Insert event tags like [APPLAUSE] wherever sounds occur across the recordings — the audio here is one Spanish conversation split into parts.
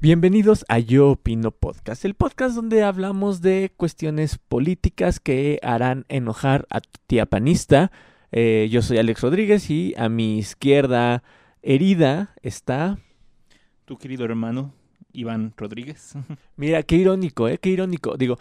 Bienvenidos a Yo Opino Podcast, el podcast donde hablamos de cuestiones políticas que harán enojar a tu tía panista. Eh, yo soy Alex Rodríguez y a mi izquierda herida está... Tu querido hermano, Iván Rodríguez. [LAUGHS] Mira, qué irónico, ¿eh? Qué irónico. Digo,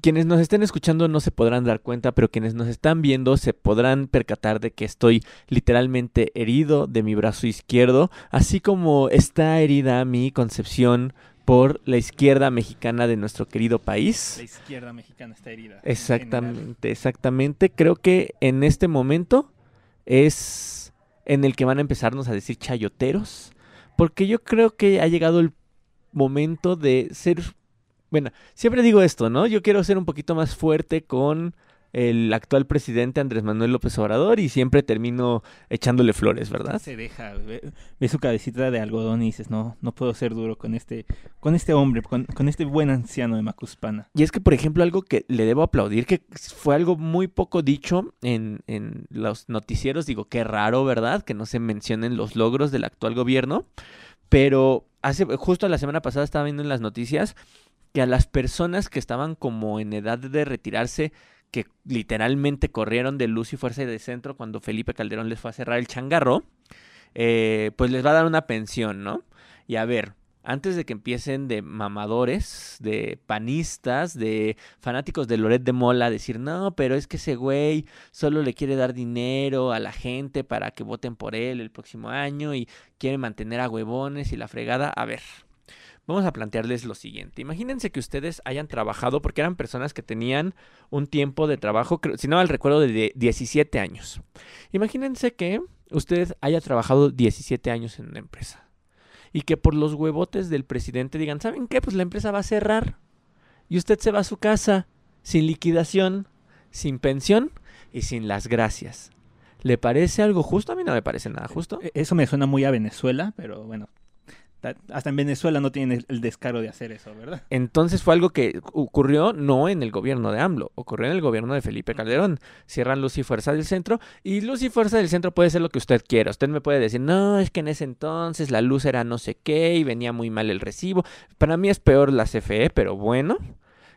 quienes nos estén escuchando no se podrán dar cuenta, pero quienes nos están viendo se podrán percatar de que estoy literalmente herido de mi brazo izquierdo, así como está herida mi concepción por la izquierda mexicana de nuestro querido país. La izquierda mexicana está herida. Exactamente, exactamente. Creo que en este momento es en el que van a empezarnos a decir chayoteros, porque yo creo que ha llegado el momento de ser bueno, siempre digo esto, ¿no? Yo quiero ser un poquito más fuerte con el actual presidente Andrés Manuel López Obrador y siempre termino echándole flores, ¿verdad? Se deja, ve, su cabecita de algodón y dices, no, no puedo ser duro con este, con este hombre, con, este buen anciano de Macuspana. Y es que, por ejemplo, algo que le debo aplaudir, que fue algo muy poco dicho en, en los noticieros, digo, qué raro, ¿verdad? Que no se mencionen los logros del actual gobierno, pero hace, justo la semana pasada estaba viendo en las noticias que a las personas que estaban como en edad de retirarse, que literalmente corrieron de luz y fuerza y de centro cuando Felipe Calderón les fue a cerrar el changarro, eh, pues les va a dar una pensión, ¿no? Y a ver, antes de que empiecen de mamadores, de panistas, de fanáticos de Loret de Mola, decir, no, pero es que ese güey solo le quiere dar dinero a la gente para que voten por él el próximo año y quiere mantener a huevones y la fregada. A ver, vamos a plantearles lo siguiente. Imagínense que ustedes hayan trabajado, porque eran personas que tenían un tiempo de trabajo, si no mal recuerdo, de 17 años. Imagínense que usted haya trabajado 17 años en una empresa. Y que por los huevotes del presidente digan, ¿saben qué? Pues la empresa va a cerrar. Y usted se va a su casa sin liquidación, sin pensión y sin las gracias. ¿Le parece algo justo? A mí no me parece nada justo. E-, eso me suena muy a Venezuela, pero bueno, hasta en Venezuela no tienen el descaro de hacer eso, ¿verdad? Entonces fue algo que ocurrió no en el gobierno de AMLO, ocurrió en el gobierno de Felipe Calderón. Cierran Luz y Fuerza del Centro y Luz y Fuerza del Centro puede ser lo que usted quiera. Usted me puede decir, no, es que en ese entonces la luz era no sé qué y venía muy mal el recibo. Para mí es peor la CFE, pero bueno.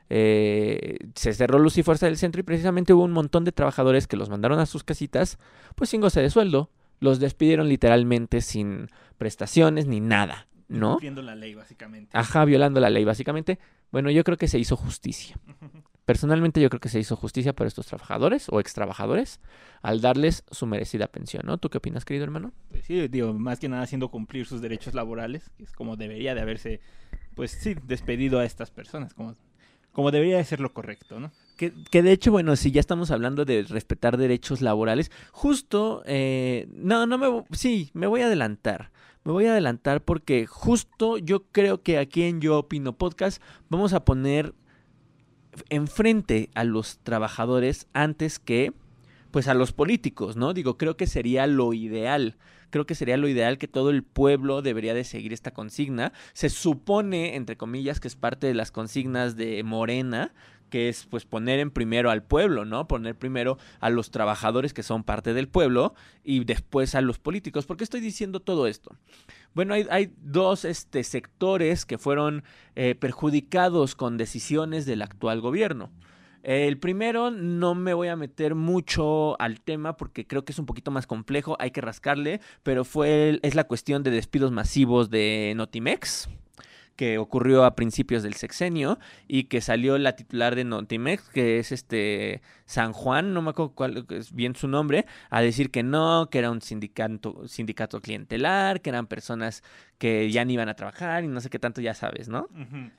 Eh, se cerró Luz y Fuerza del Centro y precisamente hubo un montón de trabajadores que los mandaron a sus casitas, pues sin goce de sueldo. Los despidieron literalmente sin prestaciones ni nada. ¿No? Violando la ley, básicamente. Ajá, violando la ley, básicamente. Bueno, yo creo que se hizo justicia. [LAUGHS] Personalmente yo creo que se hizo justicia para estos trabajadores o ex trabajadores al darles su merecida pensión, ¿no? ¿Tú qué opinas, querido hermano? Pues sí, digo, más que nada haciendo cumplir sus derechos laborales, que es como debería de haberse, pues sí, despedido a estas personas, como, como debería de ser lo correcto, ¿no? Que, que, de hecho, bueno, si ya estamos hablando de respetar derechos laborales, justo, eh, no, no me, sí, me voy a adelantar. Me voy a adelantar porque justo yo creo que aquí en Yo Opino Podcast vamos a poner enfrente a los trabajadores antes que pues a los políticos, ¿no? Digo, creo que sería lo ideal. Creo que sería lo ideal que todo el pueblo debería de seguir esta consigna. Se supone, entre comillas, que es parte de las consignas de Morena, que es pues poner en primero al pueblo, ¿no? Poner primero a los trabajadores que son parte del pueblo y después a los políticos. ¿Por qué estoy diciendo todo esto? Bueno, hay, hay dos este, sectores que fueron eh, perjudicados con decisiones del actual gobierno. El primero no me voy a meter mucho al tema porque creo que es un poquito más complejo, hay que rascarle, pero fue es la cuestión de despidos masivos de Notimex que ocurrió a principios del sexenio y que salió la titular de Notimex, que es este San Juan, no me acuerdo cuál es bien su nombre, a decir que no, que era un sindicato, sindicato clientelar, que eran personas que ya ni iban a trabajar y no sé qué tanto ya sabes, ¿no?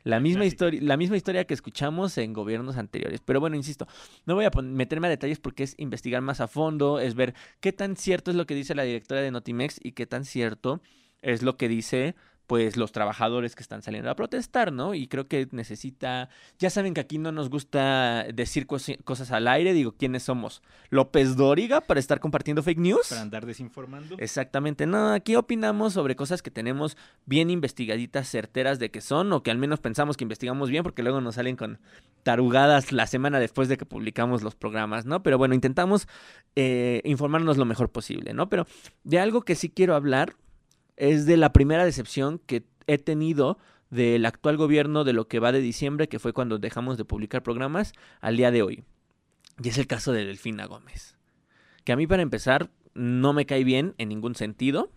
La misma historia, la misma historia que escuchamos en gobiernos anteriores. Pero bueno, insisto, no voy a meterme a detalles porque es investigar más a fondo, es ver qué tan cierto es lo que dice la directora de Notimex y qué tan cierto es lo que dice pues los trabajadores que están saliendo a protestar, ¿no? Y creo que necesita, ya saben que aquí no nos gusta decir cosas al aire, digo, ¿quiénes somos? López Dóriga para estar compartiendo fake news. Para andar desinformando. Exactamente, no, aquí opinamos sobre cosas que tenemos bien investigaditas, certeras de que son, o que al menos pensamos que investigamos bien, porque luego nos salen con tarugadas la semana después de que publicamos los programas, ¿no? Pero bueno, intentamos eh, informarnos lo mejor posible, ¿no? Pero de algo que sí quiero hablar es de la primera decepción que he tenido del actual gobierno de lo que va de diciembre, que fue cuando dejamos de publicar programas, al día de hoy. Y es el caso de Delfina Gómez. Que a mí para empezar no me cae bien en ningún sentido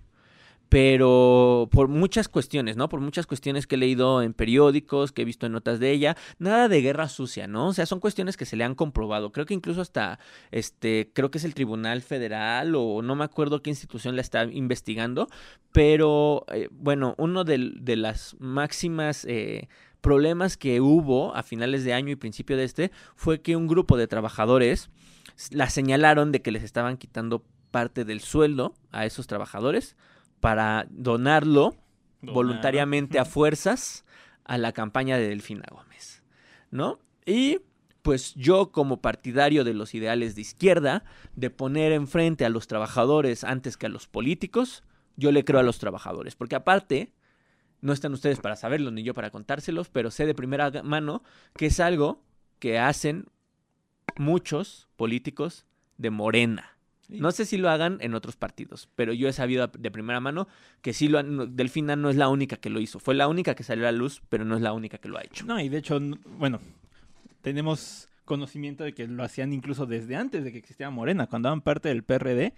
pero por muchas cuestiones, ¿no? Por muchas cuestiones que he leído en periódicos, que he visto en notas de ella, nada de guerra sucia, ¿no? O sea, son cuestiones que se le han comprobado. Creo que incluso hasta, este, creo que es el Tribunal Federal o no me acuerdo qué institución la está investigando, pero eh, bueno, uno de, de las máximas... Eh, problemas que hubo a finales de año y principio de este fue que un grupo de trabajadores la señalaron de que les estaban quitando parte del sueldo a esos trabajadores para donarlo voluntariamente a [LAUGHS] fuerzas a la campaña de Delfina Gómez, ¿no? Y pues yo como partidario de los ideales de izquierda, de poner enfrente a los trabajadores antes que a los políticos, yo le creo a los trabajadores, porque aparte, no están ustedes para saberlo ni yo para contárselos, pero sé de primera mano que es algo que hacen muchos políticos de Morena. No sé si lo hagan en otros partidos, pero yo he sabido de primera mano que sí lo han, Delfina no es la única que lo hizo. Fue la única que salió a la luz, pero no es la única que lo ha hecho. No, y de hecho, bueno, tenemos conocimiento de que lo hacían incluso desde antes de que existiera Morena, cuando eran parte del PRD.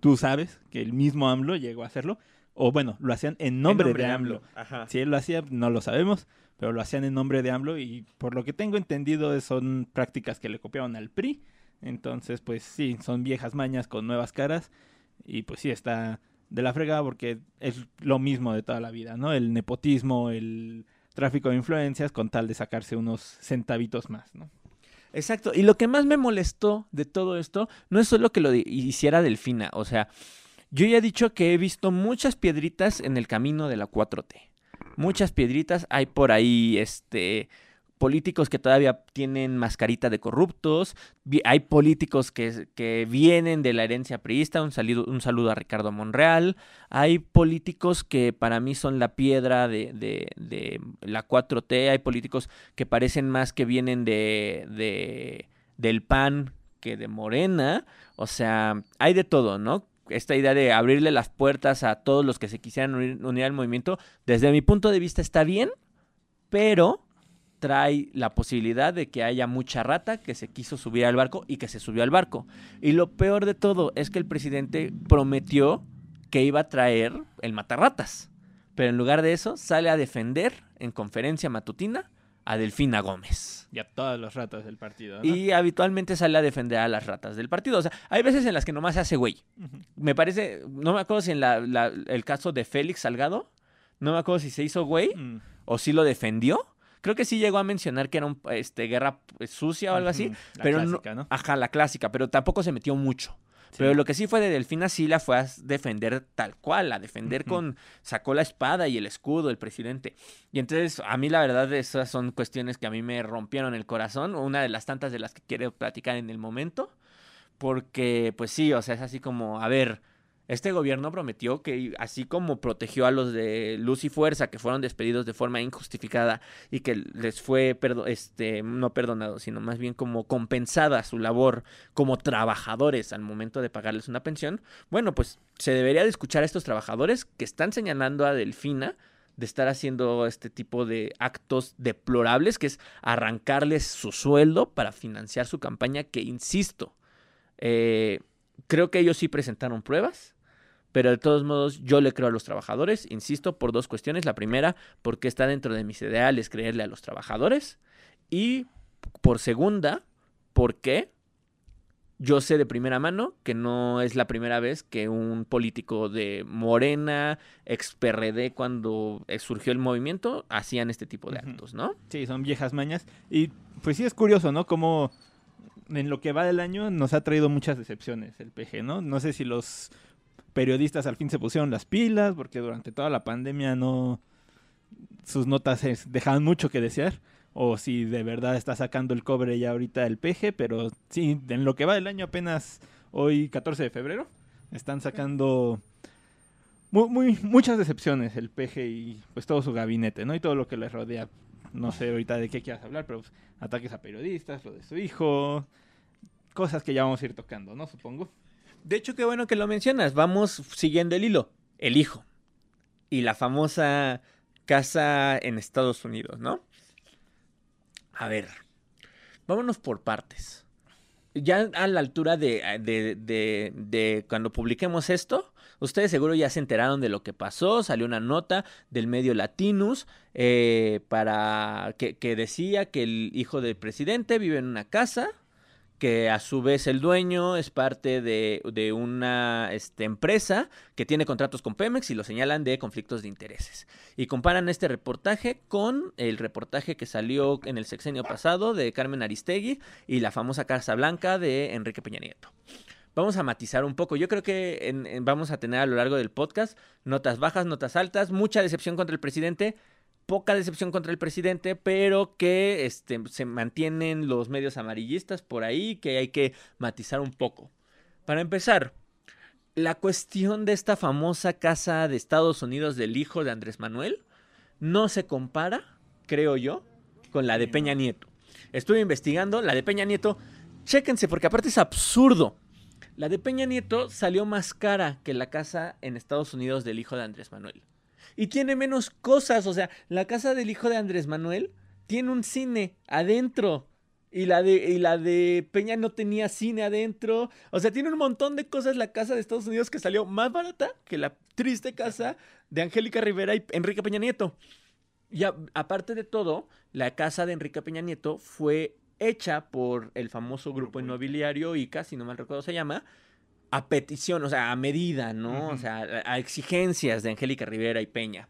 tú sabes que el mismo AMLO llegó a hacerlo. O bueno, lo hacían en nombre, de AMLO. Si él lo hacía, no lo sabemos, pero lo hacían en nombre de AMLO y por lo que tengo entendido son prácticas que le copiaron al PRI entonces, pues sí, son viejas mañas con nuevas caras. Y pues sí, está de la fregada porque es lo mismo de toda la vida, ¿no? El nepotismo, el tráfico de influencias con tal de sacarse unos centavitos más, ¿no? Exacto. Y lo que más me molestó de todo esto no es solo que lo hiciera Delfina. O sea, yo ya he dicho que he visto muchas piedritas en el camino de la 4T. Muchas piedritas. Hay por ahí, este políticos que todavía tienen mascarita de corruptos, hay políticos que, vienen de la herencia priista, un saludo, un saludo a Ricardo Monreal, hay políticos que para mí son la piedra de, de, la 4T, hay políticos que parecen más que vienen de, del PAN que de Morena, o sea, hay de todo, ¿no? esta idea de abrirle las puertas a todos los que se quisieran unir al movimiento, desde mi punto de vista está bien, pero trae la posibilidad de que haya mucha rata que se quiso subir al barco y que se subió al barco. Y lo peor de todo es que el presidente prometió que iba a traer el matarratas. Pero en lugar de eso, sale a defender en conferencia matutina a Delfina Gómez. Y a todas las ratas del partido. Y habitualmente sale a defender a las ratas del partido. O sea, hay veces en las que nomás se hace güey. Me parece, no me acuerdo si en el caso de Félix Salgado, no me acuerdo si se hizo güey mm. o si lo defendió Creo que sí llegó a mencionar que era un, este, guerra pues, sucia o algo así. La pero clásica, no, Ajá, la clásica, pero tampoco se metió mucho. Pero lo que sí fue de Delfina sí la fue a defender tal cual, a defender con... Sacó la espada y el escudo el presidente. Y entonces, a mí la verdad, esas son cuestiones que a mí me rompieron el corazón. Una de las tantas de las que quiero platicar en el momento. Porque, pues sí, o sea, es así como, a ver este gobierno prometió que así como protegió a los de Luz y Fuerza que fueron despedidos de forma injustificada y que les fue este no perdonado, sino más bien como compensada su labor como trabajadores al momento de pagarles una pensión, bueno, pues se debería de escuchar a estos trabajadores que están señalando a Delfina de estar haciendo este tipo de actos deplorables, que es arrancarles su sueldo para financiar su campaña, que insisto, eh, Creo que ellos sí presentaron pruebas, pero de todos modos yo le creo a los trabajadores, insisto, por dos cuestiones. La primera, porque está dentro de mis ideales creerle a los trabajadores. Y por segunda, porque yo sé de primera mano que no es la primera vez que un político de Morena, ex PRD, cuando surgió el movimiento, hacían este tipo de actos, ¿no? Sí, son viejas mañas. Y pues sí es curioso, ¿no? Como en lo que va del año nos ha traído muchas decepciones el PG, ¿no? No sé si los periodistas al fin se pusieron las pilas, porque durante toda la pandemia no sus notas dejaban mucho que desear, o si de verdad está sacando el cobre ya ahorita el PG, pero sí, en lo que va del año apenas hoy 14 de febrero, están sacando muy, muchas decepciones el PG y pues todo su gabinete, ¿no? Y todo lo que les rodea. No sé ahorita de qué quieras hablar, pero pues, ataques a periodistas, lo de su hijo, cosas que ya vamos a ir tocando, ¿no? Supongo. De hecho, qué bueno que lo mencionas. Vamos siguiendo el hilo. El hijo. y la famosa casa en Estados Unidos, ¿no? A ver, vámonos por partes. Ya a la altura de, de, de, cuando publiquemos esto, ustedes seguro ya se enteraron de lo que pasó. Salió una nota del medio Latinus eh, para que decía que el hijo del presidente vive en una casa que a su vez el dueño es parte de, de una este, empresa que tiene contratos con Pemex y lo señalan de conflictos de intereses. Y comparan este reportaje con el reportaje que salió en el sexenio pasado de Carmen Aristegui y la famosa Casa Blanca de Enrique Peña Nieto. Vamos a matizar un poco. Yo creo que vamos a tener a lo largo del podcast notas bajas, notas altas, mucha decepción contra el presidente, poca decepción contra el presidente, pero que este, se mantienen los medios amarillistas por ahí, que hay que matizar un poco. Para empezar, la cuestión de esta famosa casa de Estados Unidos del hijo de Andrés Manuel no se compara, creo yo, con la de Peña Nieto. Estuve investigando, la de Peña Nieto, chéquense, porque aparte es absurdo. La de Peña Nieto salió más cara que la casa en Estados Unidos del hijo de Andrés Manuel y tiene menos cosas. O sea, la casa del hijo de Andrés Manuel tiene un cine adentro. Y la, de, y la de Peña no tenía cine adentro. O sea, tiene un montón de cosas la casa de Estados Unidos que salió más barata que la triste casa de Angélica Rivera y Enrique Peña Nieto. Y a, aparte de todo, la casa de Enrique Peña Nieto fue hecha por el famoso grupo inmobiliario ICA, si no mal recuerdo se llama, a petición, o sea, a medida, ¿no? Uh -huh. O sea, a, a exigencias de Angélica Rivera y Peña.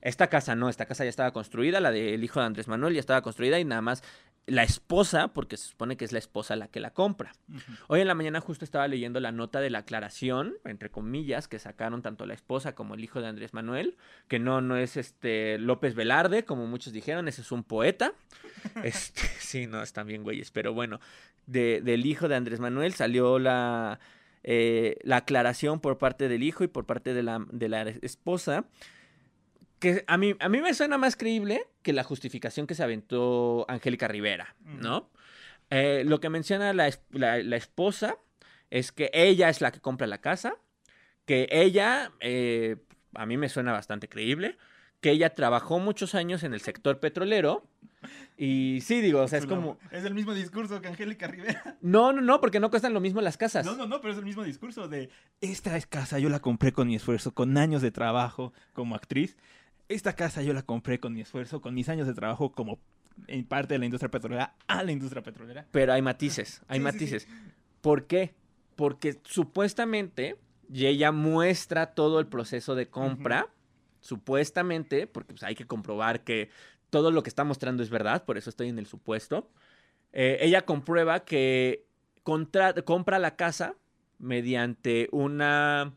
Esta casa no, esta casa ya estaba construida, la del hijo de Andrés Manuel ya estaba construida y nada más la esposa, porque se supone que es la esposa la que la compra. Uh -huh. Hoy en la mañana justo estaba leyendo la nota de la aclaración, entre comillas, que sacaron tanto la esposa como el hijo de Andrés Manuel, que no, no es este López Velarde, como muchos dijeron, ese es un poeta. [LAUGHS] este, sí, no, están bien güeyes, pero bueno, de, del hijo de Andrés Manuel salió la, eh, la aclaración por parte del hijo y por parte de la, de la esposa que a mí, a mí me suena más creíble que la justificación que se aventó Angélica Rivera, ¿no? Eh, lo que menciona la, la, la, esposa es que ella es la que compra la casa, que ella, eh, a mí me suena bastante creíble, que ella trabajó muchos años en el sector petrolero. Y sí, digo, o sea, es como. Es el mismo discurso que Angélica Rivera. No, no, no, porque no cuestan lo mismo las casas. No, no, no, pero es el mismo discurso de. Esta es casa, yo la compré con mi esfuerzo, con años de trabajo como actriz. Esta casa yo la compré con mi esfuerzo, con mis años de trabajo como en parte de la industria petrolera a la industria petrolera. Pero hay matices, hay sí, matices. Sí, sí. ¿Por qué? Porque supuestamente ella muestra todo el proceso de compra. Uh -huh supuestamente, porque pues, hay que comprobar que todo lo que está mostrando es verdad, por eso estoy en el supuesto, eh, ella comprueba que compra la casa mediante una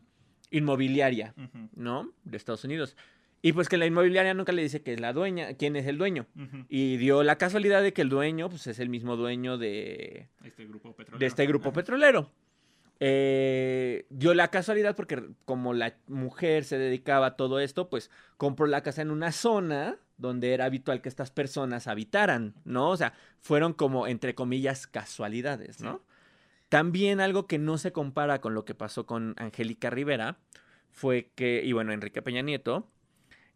inmobiliaria, uh -huh. ¿no? De Estados Unidos. Y pues que la inmobiliaria nunca le dice que es la dueña, quién es el dueño. Uh -huh. Y dio la casualidad de que el dueño pues, es el mismo dueño de este grupo petrolero. De este grupo petrolero. Eh, dio la casualidad porque como la mujer se dedicaba a todo esto, pues compró la casa en una zona donde era habitual que estas personas habitaran, ¿no? O sea, fueron como, entre comillas, casualidades, ¿no? Sí. También algo que no se compara con lo que pasó con Angélica Rivera fue que, y bueno, Enrique Peña Nieto,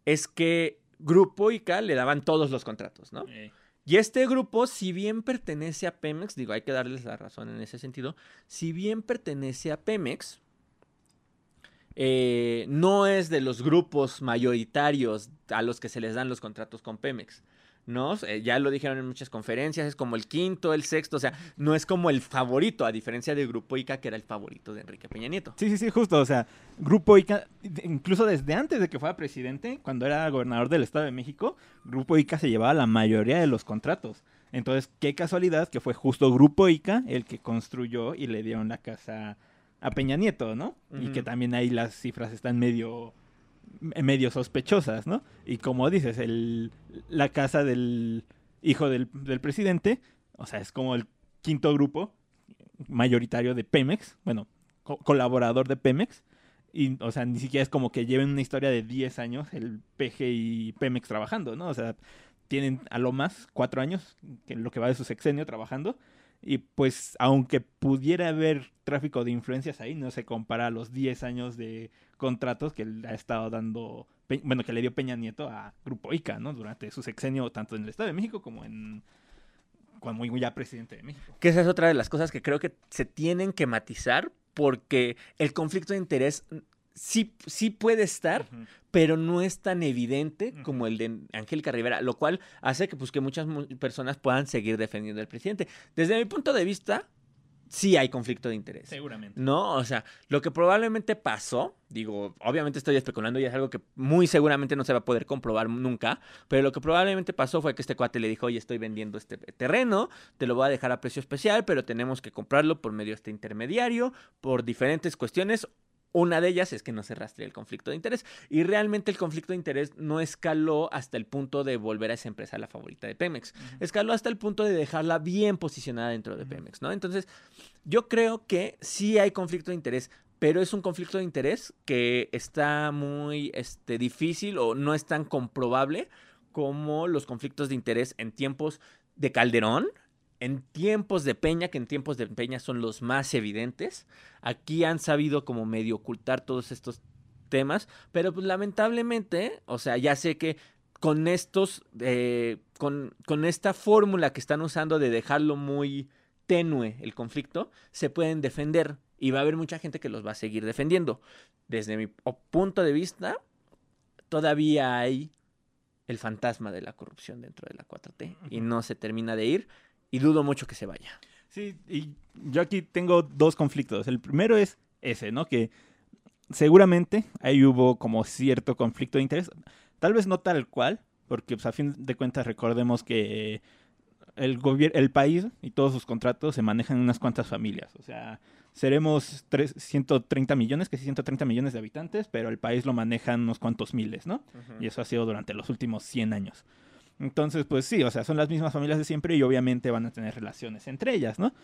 es que Grupo ICA le daban todos los contratos, ¿no? Sí. Y este grupo, si bien pertenece a Pemex, digo, hay que darles la razón en ese sentido, si bien pertenece a Pemex, eh, no es de los grupos mayoritarios a los que se les dan los contratos con Pemex. ¿No? Eh, ya lo dijeron en muchas conferencias, es como el quinto, el sexto, o sea, no es como el favorito, a diferencia del Grupo ICA, que era el favorito de Enrique Peña Nieto. Sí, sí, sí, justo, o sea, Grupo ICA, incluso desde antes de que fuera presidente, cuando era gobernador del Estado de México, Grupo ICA se llevaba la mayoría de los contratos. Entonces, qué casualidad que fue justo Grupo ICA el que construyó y le dieron la casa a Peña Nieto, ¿no? Uh -huh. Y que también ahí las cifras están medio medio sospechosas, ¿no? Y como dices, el, la casa del hijo del, del, presidente, o sea, es como el quinto grupo mayoritario de Pemex, bueno, co colaborador de Pemex, y, o sea, ni siquiera es como que lleven una historia de 10 años el PG y Pemex trabajando, ¿no? O sea, tienen a lo más cuatro años, que lo que va de su sexenio trabajando, Y pues, aunque pudiera haber tráfico de influencias ahí, no se compara a los 10 años de contratos que ha estado dando, bueno, que le dio Peña Nieto a Grupo ICA, ¿no? Durante su sexenio, tanto en el Estado de México como en. cuando ya presidente de México. Que esa es otra de las cosas que creo que se tienen que matizar porque el conflicto de interés sí, sí puede estar, pero no es tan evidente como el de Angélica Rivera, lo cual hace que, pues, que muchas mu- personas puedan seguir defendiendo al presidente. Desde mi punto de vista, sí hay conflicto de interés. Seguramente. No, o sea, lo que probablemente pasó, digo, obviamente estoy especulando y es algo que muy seguramente no se va a poder comprobar nunca, pero lo que probablemente pasó fue que este cuate le dijo, oye, estoy vendiendo este terreno, te lo voy a dejar a precio especial, pero tenemos que comprarlo por medio de este intermediario, por diferentes cuestiones. Una de ellas es que no se rastrea el conflicto de interés. Y realmente el conflicto de interés no escaló hasta el punto de volver a esa empresa la favorita de Pemex. Escaló hasta el punto de dejarla bien posicionada dentro de. Pemex, ¿no? Entonces, yo creo que sí hay conflicto de interés, pero es un conflicto de interés que está muy este, difícil o no es tan comprobable como los conflictos de interés en tiempos de Calderón, en tiempos de Peña, que en tiempos de Peña son los más evidentes. Aquí han sabido como medio ocultar todos estos temas, pero pues lamentablemente, o sea, ya sé que con estos, eh, con, con esta fórmula que están usando de dejarlo muy tenue el conflicto, se pueden defender y va a haber mucha gente que los va a seguir defendiendo. Desde mi punto de vista, todavía hay el fantasma de la corrupción dentro de la 4T y no se termina de ir y dudo mucho que se vaya. Sí, y yo aquí tengo dos conflictos. El primero es ese, ¿no? Que seguramente ahí hubo como cierto conflicto de interés. Tal vez no tal cual, porque pues, a fin de cuentas recordemos que el, el país y todos sus contratos se manejan en unas cuantas familias. O sea, seremos tres- 130 millones, que sí, 130 millones de habitantes, pero el país lo manejan unos cuantos miles, ¿no? Y eso ha sido durante los últimos 100 años. Entonces, pues sí, o sea, son las mismas familias de siempre y obviamente van a tener relaciones entre ellas, ¿no?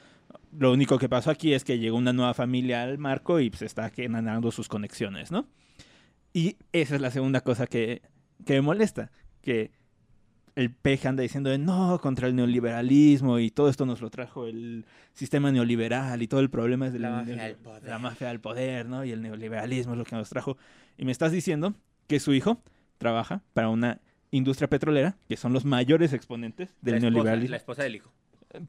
Lo único que pasó aquí es que llegó una nueva familia al marco y se está ganando sus conexiones, ¿no? Y esa es la segunda cosa que, que me molesta, que el peje anda diciendo de, no contra el neoliberalismo y todo esto nos lo trajo el sistema neoliberal y todo el problema es de La mafia del poder. la mafia del poder, ¿no? Y el neoliberalismo es lo que nos trajo. Y me estás diciendo que su hijo trabaja para una industria petrolera, que son los mayores exponentes del la esposa, neoliberalismo. la esposa del hijo.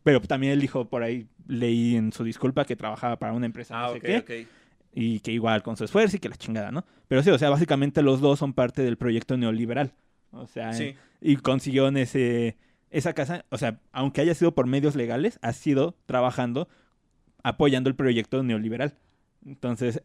Pero también el hijo, por ahí leí en su disculpa que trabajaba para una empresa Ah, no sé qué, y que igual con su esfuerzo y que la chingada, ¿no? Pero sí, o sea, básicamente los dos son parte del proyecto neoliberal. O sea, Sí. y consiguió en ese, esa casa, o sea, aunque haya sido por medios legales, ha sido trabajando apoyando el proyecto neoliberal. Entonces,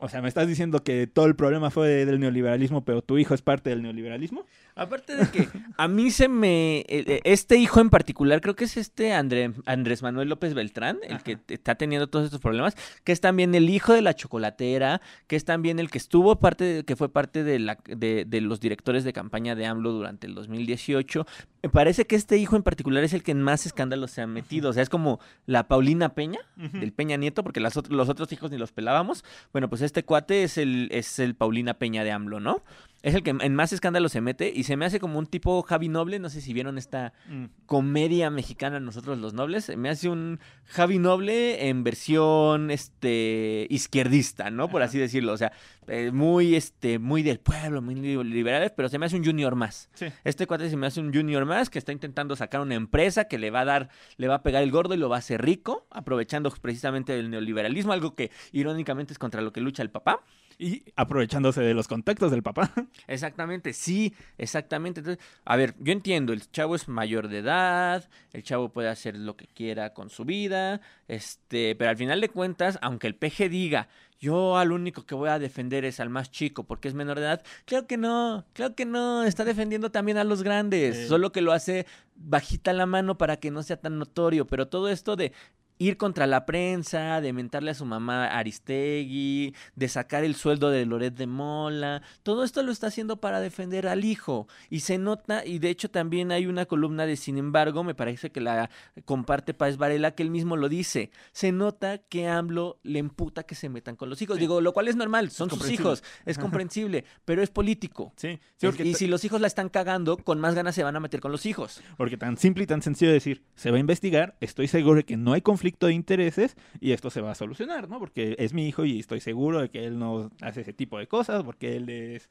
o sea, me estás diciendo que todo el problema fue del neoliberalismo, pero tu hijo es parte del neoliberalismo. Aparte de que a mí se me... eh, eh, Este hijo en particular, creo que es este André- Andrés Manuel López Beltrán, el Ajá. que está teniendo todos estos problemas, que es también el hijo de la chocolatera, que es también el que estuvo parte, de- que fue parte de, la, de, de los directores de campaña de AMLO durante el 2018. Me parece que este hijo en particular es el que en más escándalos se ha metido. O sea, es como la Paulina Peña, del Peña Nieto, porque las ot- los otros hijos ni los pelábamos. Bueno, pues este cuate es el, es el Paulina Peña de AMLO, ¿no? Es el que en más escándalos se mete y se me hace como un tipo Javi Noble. No sé si vieron esta Mm. comedia mexicana Nosotros los Nobles. Me hace un Javi Noble en versión este izquierdista, ¿no? Por Ajá. así decirlo. O sea, eh, muy, este, muy del pueblo, muy liberales, pero se me hace un junior más. Sí. Este cuate se me hace un junior más que está intentando sacar una empresa que le va a dar, le va a pegar el gordo y lo va a hacer rico, aprovechando precisamente el neoliberalismo, algo que irónicamente es contra lo que lucha el papá. Y aprovechándose de los contactos del papá. [LAUGHS] Exactamente, sí, exactamente. Entonces, a ver, yo entiendo, el chavo es mayor de edad, el chavo puede hacer lo que quiera con su vida, este, pero al final de cuentas, aunque el peje diga, yo al único que voy a defender es al más chico porque es menor de edad, creo que no, creo que no, está defendiendo también a los grandes, Sí. solo que lo hace bajita la mano para que no sea tan notorio, pero todo esto de ir contra la prensa, de mentarle a su mamá Aristegui, de sacar el sueldo de Loret de Mola, todo esto lo está haciendo para defender al hijo. Y se nota, y de hecho también hay una columna de Sin embargo, me parece que la comparte Páez Varela, que él mismo lo dice. Se nota que AMLO le emputa que se metan con los hijos. Digo, lo cual es normal, son sus hijos, es comprensible, pero es político. Sí, y si los hijos la están cagando, con más ganas se van a meter con los hijos. Porque tan simple y tan sencillo decir, se va a investigar, estoy seguro de que no hay conflicto de intereses y esto se va a solucionar, ¿no? Porque es mi hijo y estoy seguro de que él no hace ese tipo de cosas, porque él es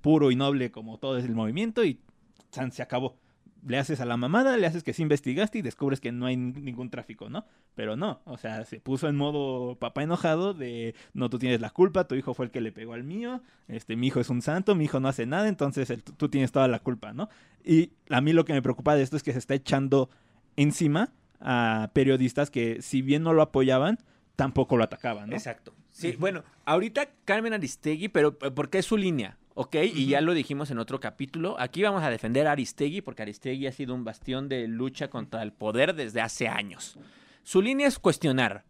puro y noble como todo es el movimiento y se acabó. Le haces a la mamada, le haces que sí investigaste y descubres que no hay ningún tráfico, ¿no? Pero no, o sea, se puso en modo papá enojado de no, tú tienes la culpa, tu hijo fue el que le pegó al mío, este, mi hijo es un santo, mi hijo no hace nada, entonces tú tienes toda la culpa, ¿no? Y a mí lo que me preocupa de esto es que se está echando encima a periodistas que, si bien no lo apoyaban, tampoco lo atacaban. ¿no? Exacto. Sí, bueno, ahorita Carmen Aristegui, pero eh, porque es su línea, ¿ok? Y ya lo dijimos en otro capítulo. Aquí vamos a defender a Aristegui porque Aristegui ha sido un bastión de lucha contra el poder desde hace años. Su línea es cuestionar.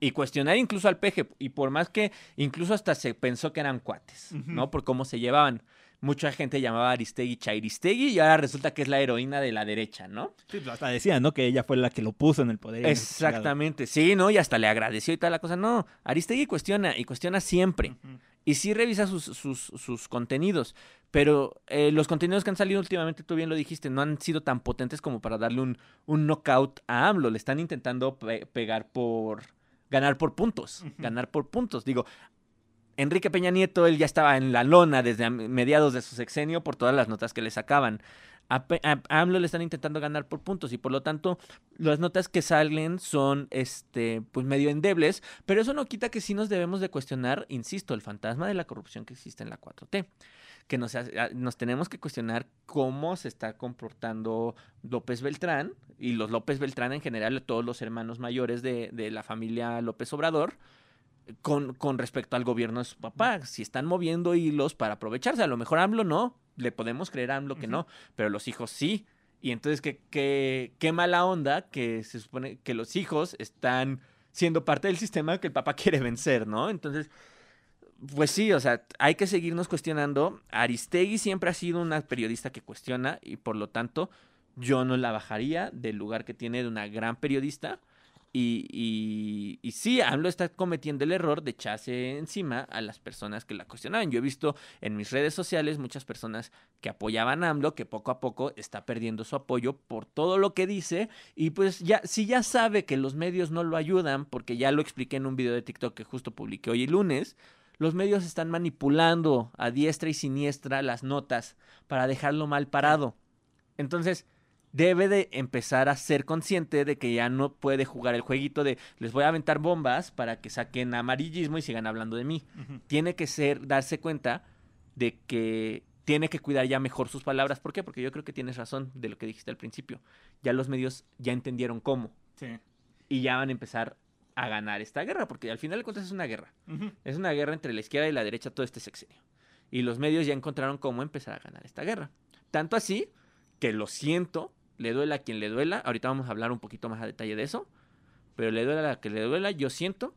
Y cuestionar incluso al peje. Y por más que incluso hasta se pensó que eran cuates, ¿no? Por cómo se llevaban mucha gente llamaba a Aristegui Chairistegui y ahora resulta que es la heroína de la derecha, ¿no? Sí, pues hasta decía, ¿no? Que ella fue la que lo puso en el poder. Exactamente, sí, ¿no? Y hasta le agradeció y tal la cosa. No, Aristegui cuestiona y cuestiona siempre. Y sí revisa sus, sus, contenidos, pero eh, los contenidos que han salido últimamente, tú bien lo dijiste, no han sido tan potentes como para darle un, un knockout a AMLO. Le están intentando pegar por ganar por puntos, ganar por puntos. Digo, Enrique Peña Nieto, él ya estaba en la lona desde mediados de su sexenio por todas las notas que le sacaban. A, AMLO le están intentando ganar por puntos y por lo tanto las notas que salen son este pues medio endebles, pero eso no quita que sí nos debemos de cuestionar, insisto, el fantasma de la corrupción que existe en la 4T. Que nos, tenemos que cuestionar cómo se está comportando López Beltrán y los López Beltrán en general, todos los hermanos mayores de la familia López Obrador, con, con respecto al gobierno de su papá. Si están moviendo hilos para aprovecharse, a lo mejor AMLO no, le podemos creer a AMLO que no, pero los hijos sí. Y entonces, ¿qué, qué, qué mala onda que se supone que los hijos están siendo parte del sistema que el papá [LAUGHS] quiere vencer, ¿no? Entonces, pues sí, o sea, hay que seguirnos cuestionando. Aristegui siempre ha sido una periodista que cuestiona y por lo tanto yo no la bajaría del lugar que tiene de una gran periodista y, sí, AMLO está cometiendo el error de echarse encima a las personas que la cuestionaban. Yo he visto en mis redes sociales muchas personas que apoyaban a AMLO, que poco a poco está perdiendo su apoyo por todo lo que dice. Y pues ya, si ya sabe que los medios no lo ayudan, porque ya lo expliqué en un video de TikTok que justo publiqué hoy lunes, los medios están manipulando a diestra y siniestra las notas para dejarlo mal parado. Entonces, debe de empezar a ser consciente de que ya no puede jugar el jueguito de les voy a aventar bombas para que saquen amarillismo y sigan hablando de mí. Tiene que ser, darse cuenta de que tiene que cuidar ya mejor sus palabras. ¿Por qué? Porque yo creo que tienes razón de lo que dijiste al principio. Ya los medios ya entendieron cómo. Sí. Y ya van a empezar a ganar esta guerra, porque al final de cuentas es una guerra. Es una guerra entre la izquierda y la derecha todo este sexenio. Y los medios ya encontraron cómo empezar a ganar esta guerra. Tanto así que lo siento, le duela a quien le duela, ahorita vamos a hablar un poquito más a detalle de eso, pero le duela a la que le duela, yo siento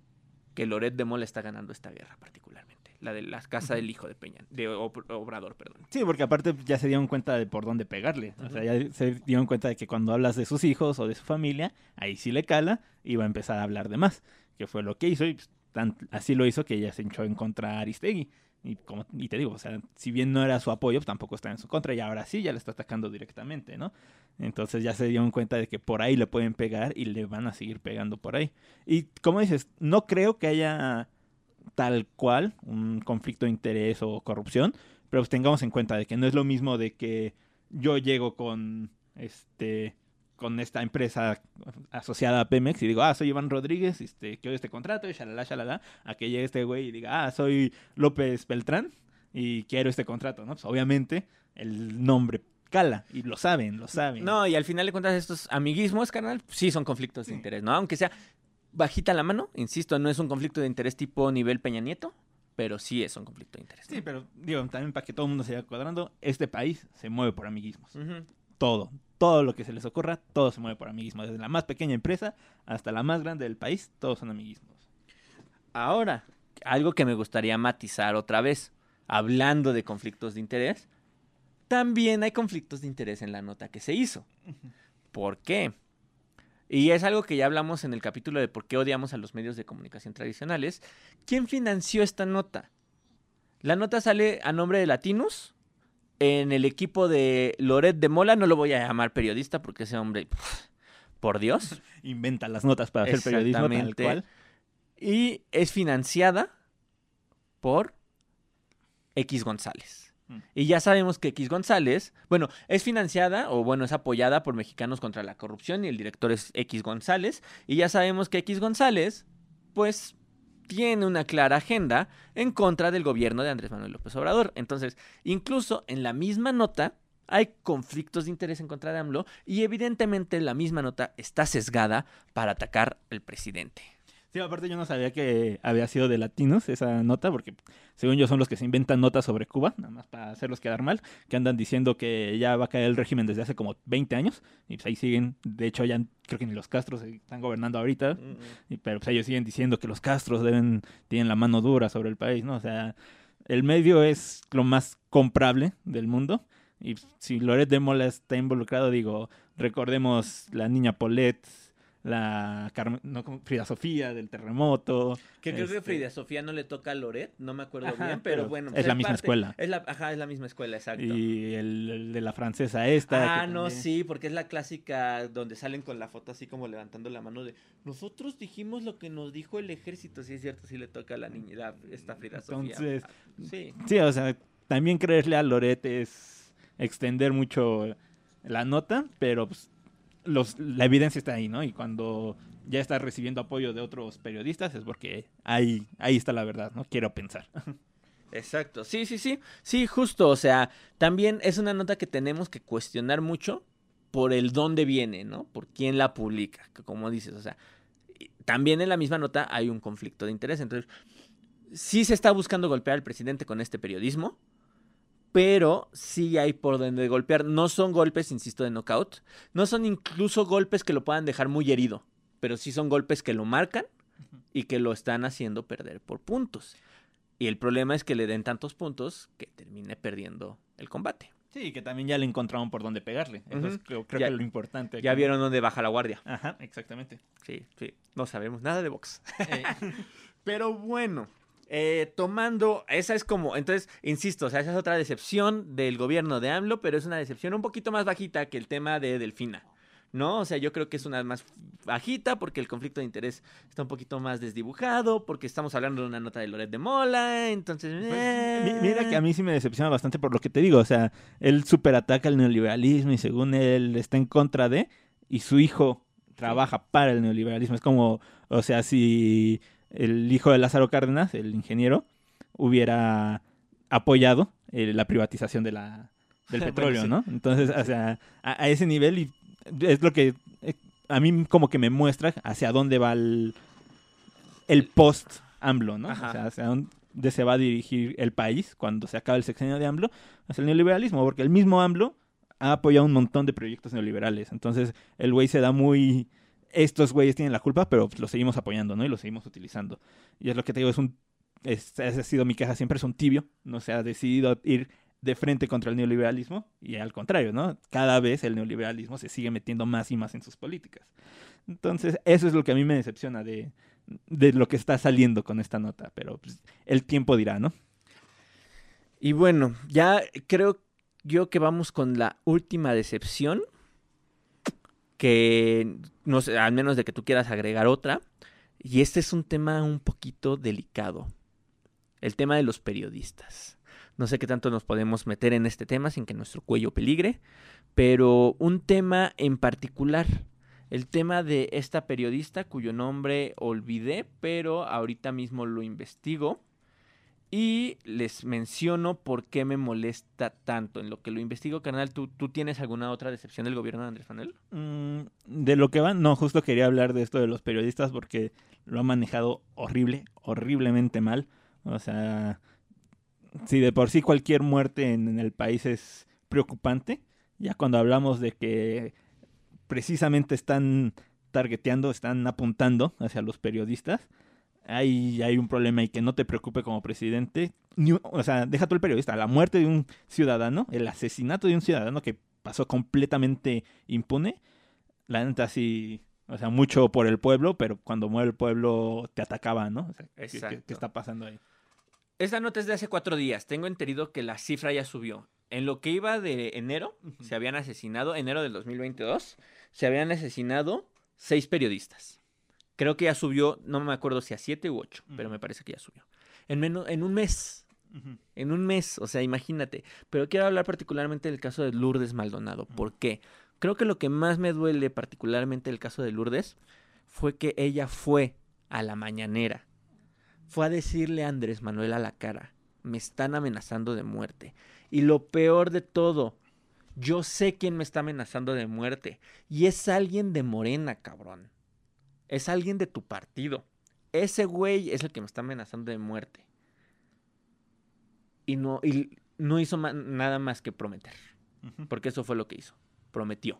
que Loret de Mola está ganando esta guerra particularmente, la de la casa del hijo de Peña, de Obrador, perdón. Sí, porque aparte ya se dieron cuenta de por dónde pegarle, o sea, ya se dieron cuenta de que cuando hablas de sus hijos o de su familia, ahí sí le cala y va a empezar a hablar de más, que fue lo que hizo y pues, así lo hizo que ella se hinchó en contra de Aristegui. Y, como, y te digo, o sea, si bien no era su apoyo, pues, tampoco está en su contra y ahora sí ya le está atacando directamente, ¿no? Entonces ya se dieron cuenta de que por ahí le pueden pegar y le van a seguir pegando por ahí. Y como dices, no creo que haya tal cual un conflicto de interés o corrupción, pero pues tengamos en cuenta de que no es lo mismo de que yo llego con este con esta empresa asociada a Pemex y digo, ah, soy Iván Rodríguez, este, quiero este contrato, y shalala, shalala, a que llegue este güey y diga, ah, soy López Beltrán y quiero este contrato, ¿no? Pues obviamente el nombre cala y lo saben, lo saben. No, y al final de cuentas estos amiguismos, carnal, sí son conflictos de interés, ¿no? Aunque sea bajita la mano, insisto, no es un conflicto de interés tipo nivel Peña Nieto, pero sí es un conflicto de interés. Sí, pero digo, también para que todo el mundo se vaya cuadrando, este país se mueve por amiguismos. Todo, todo lo que se les ocurra, todo se mueve por amiguismo. Desde la más pequeña empresa hasta la más grande del país, todos son amiguismos. Ahora, algo que me gustaría matizar otra vez, hablando de conflictos de interés, también hay conflictos de interés en la nota que se hizo. ¿Por qué? Y es algo que ya hablamos en el capítulo de por qué odiamos a los medios de comunicación tradicionales. ¿Quién financió esta nota? La nota sale a nombre de Latinus. En el equipo de Loret de Mola, no lo voy a llamar periodista porque ese hombre, por Dios. [LAUGHS] Inventa las notas para hacer periodismo tal cual. Y es financiada por X González. Mm. Y ya sabemos que X González, bueno, es financiada o bueno, es apoyada por Mexicanos contra la Corrupción y el director es X González. Y ya sabemos que X González, pues, tiene una clara agenda en contra del gobierno de Andrés Manuel López Obrador. Entonces, incluso en la misma nota hay conflictos de interés en contra de AMLO y evidentemente la misma nota está sesgada para atacar al presidente. Sí, aparte yo no sabía que había sido de latinos esa nota, porque según yo son los que se inventan notas sobre Cuba, nada más para hacerlos quedar mal, que andan diciendo que ya va a caer el régimen desde hace como 20 años, y pues ahí siguen, de hecho ya creo que ni los Castros están gobernando ahorita, y- pero pues ellos siguen diciendo que los Castros deben, tienen la mano dura sobre el país, ¿no? O sea, el medio es lo más comprable del mundo, y si Loret de Mola está involucrado, digo, recordemos la niña Paulette, la Carmen- no. Frida Sofía del terremoto. Que creo que este, Frida Sofía no le toca a Loret, no me acuerdo Ajá, bien, pero, pero bueno. es pues, la misma escuela. Es la, ajá, es la misma escuela, exacto. Y el, el de la francesa esta. Ah, no, también- sí, porque es la clásica donde salen con la foto así como levantando la mano de nosotros dijimos lo que nos dijo el ejército, sí es cierto, sí le toca a la niña, la- esta Frida Sofía. Entonces, sí. Sí, o sea, también creerle a Loret es extender mucho la nota, pero pues, la evidencia está ahí, ¿no? Y cuando ya está recibiendo apoyo de otros periodistas es porque ahí, ahí está la verdad, ¿no? Quiero pensar. Exacto, sí, sí, sí, sí, justo, o sea, también es una nota que tenemos que cuestionar mucho por el dónde viene, ¿no? Por quién la publica, como dices, o sea, también en la misma nota hay un conflicto de interés, entonces, sí se está buscando golpear al presidente con este periodismo, pero sí hay por donde golpear, no son golpes, insisto, de knockout, no son incluso golpes que lo puedan dejar muy herido, pero sí son golpes que lo marcan y que lo están haciendo perder por puntos. Y el problema es que le den tantos puntos que termine perdiendo el combate. Sí, que también ya le encontraron por dónde pegarle. Eso es creo, creo Ya- que lo importante. Ya vieron dónde baja la guardia. Ajá, exactamente. Sí, sí. No sabemos nada de box. Eh, [LAUGHS] Pero bueno, eh, tomando, esa es como, entonces, insisto, o sea, esa es otra decepción del gobierno de AMLO, pero es una decepción un poquito más bajita que el tema de Delfina. ¿No? O sea, yo creo que es una más bajita porque el conflicto de interés está un poquito más desdibujado, porque estamos hablando de una nota de Loret de Mola, entonces... Pues, eh. mi- mira que a mí sí me decepciona bastante por lo que te digo. O sea, él super ataca el neoliberalismo y según él está en contra de, y su hijo trabaja para el neoliberalismo. Es como, o sea, si el hijo de Lázaro Cárdenas, el ingeniero, hubiera apoyado eh, la privatización de la, del [LAUGHS] Bueno, petróleo, sí. ¿no? Entonces, o sea, a, a ese nivel y es lo que eh, a mí como que me muestra hacia dónde va el, el post AMLO, ¿no? Ajá. O sea, hacia dónde se va a dirigir el país cuando se acabe el sexenio de AMLO, hacia el neoliberalismo, porque el mismo AMLO ha apoyado un montón de proyectos neoliberales. Entonces, el güey se da muy... Estos güeyes tienen la culpa, pero pues, los seguimos apoyando, ¿no? Y los seguimos utilizando. Y es lo que te digo, es un... Ha sido mi queja siempre, es un tibio. No se ha decidido ir de frente contra el neoliberalismo y al contrario, ¿no? Cada vez el neoliberalismo se sigue metiendo más y más en sus políticas. Entonces, eso es lo que a mí me decepciona de, de lo que está saliendo con esta nota, pero pues, el tiempo dirá, ¿no? Y bueno, ya creo yo que vamos con la última decepción. Que no sé, al menos de que tú quieras agregar otra. Y este es un tema un poquito delicado. El tema de los periodistas. No sé qué tanto nos podemos meter en este tema sin que nuestro cuello peligre. Pero un tema en particular. El tema de esta periodista cuyo nombre olvidé, pero ahorita mismo lo investigo. Y les menciono por qué me molesta tanto. En lo que lo investigo, carnal, ¿tú, ¿tú tienes alguna otra decepción del gobierno de Andrés Manuel? Mm, de lo que va, no, justo quería hablar de esto de los periodistas porque lo ha manejado horrible, horriblemente mal. O sea, si de por sí cualquier muerte en, en el país es preocupante, Ya cuando hablamos de que precisamente están targeteando, están apuntando hacia los periodistas, hay, hay un problema y que no te preocupe como presidente. o sea, deja tú el periodista, la muerte de un ciudadano, el asesinato de un ciudadano que pasó completamente impune. La neta sí, o sea, mucho por el pueblo, pero cuando muere el pueblo te atacaba, ¿no? ¿qué, está pasando ahí? Esta nota es de hace cuatro días. Tengo entendido que la cifra ya subió. En lo que iba de enero, se habían asesinado, enero del 2022, se habían asesinado seis periodistas. Creo que ya subió, no me acuerdo si a siete u ocho, pero me parece que ya subió. En, menos, en un mes. En un mes, o sea, imagínate. Pero quiero hablar particularmente del caso de Lourdes Maldonado. ¿Por qué? Creo que lo que más me duele particularmente del caso de Lourdes fue que ella fue a la mañanera. Fue a decirle a Andrés Manuel a la cara, me están amenazando de muerte. Y lo peor de todo, yo sé quién me está amenazando de muerte. Y es alguien de Morena, cabrón. Es alguien de tu partido. Ese güey es el que me está amenazando de muerte. Y no, y no hizo nada más que prometer. Porque eso fue lo que hizo. Prometió.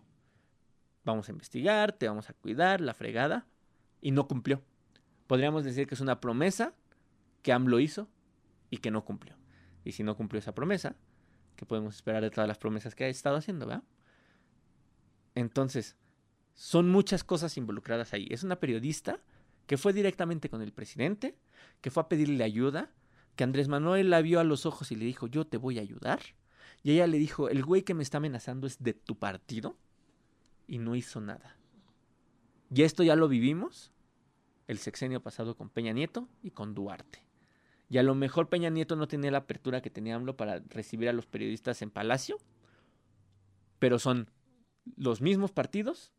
Vamos a investigar, te vamos a cuidar, la fregada. Y no cumplió. Podríamos decir que es una promesa que AMLO hizo y que no cumplió. Y si no cumplió esa promesa, ¿qué podemos esperar de todas las promesas que ha estado haciendo, ¿verdad? Entonces, son muchas cosas involucradas ahí. Es una periodista que fue directamente con el presidente, que fue a pedirle ayuda, que Andrés Manuel la vio a los ojos y le dijo, yo te voy a ayudar. Y ella le dijo, el güey que me está amenazando es de tu partido. Y no hizo nada. Y esto ya lo vivimos el sexenio pasado con Peña Nieto y con Duarte. Y a lo mejor Peña Nieto no tenía la apertura que tenía AMLO para recibir a los periodistas en Palacio, pero son los mismos partidos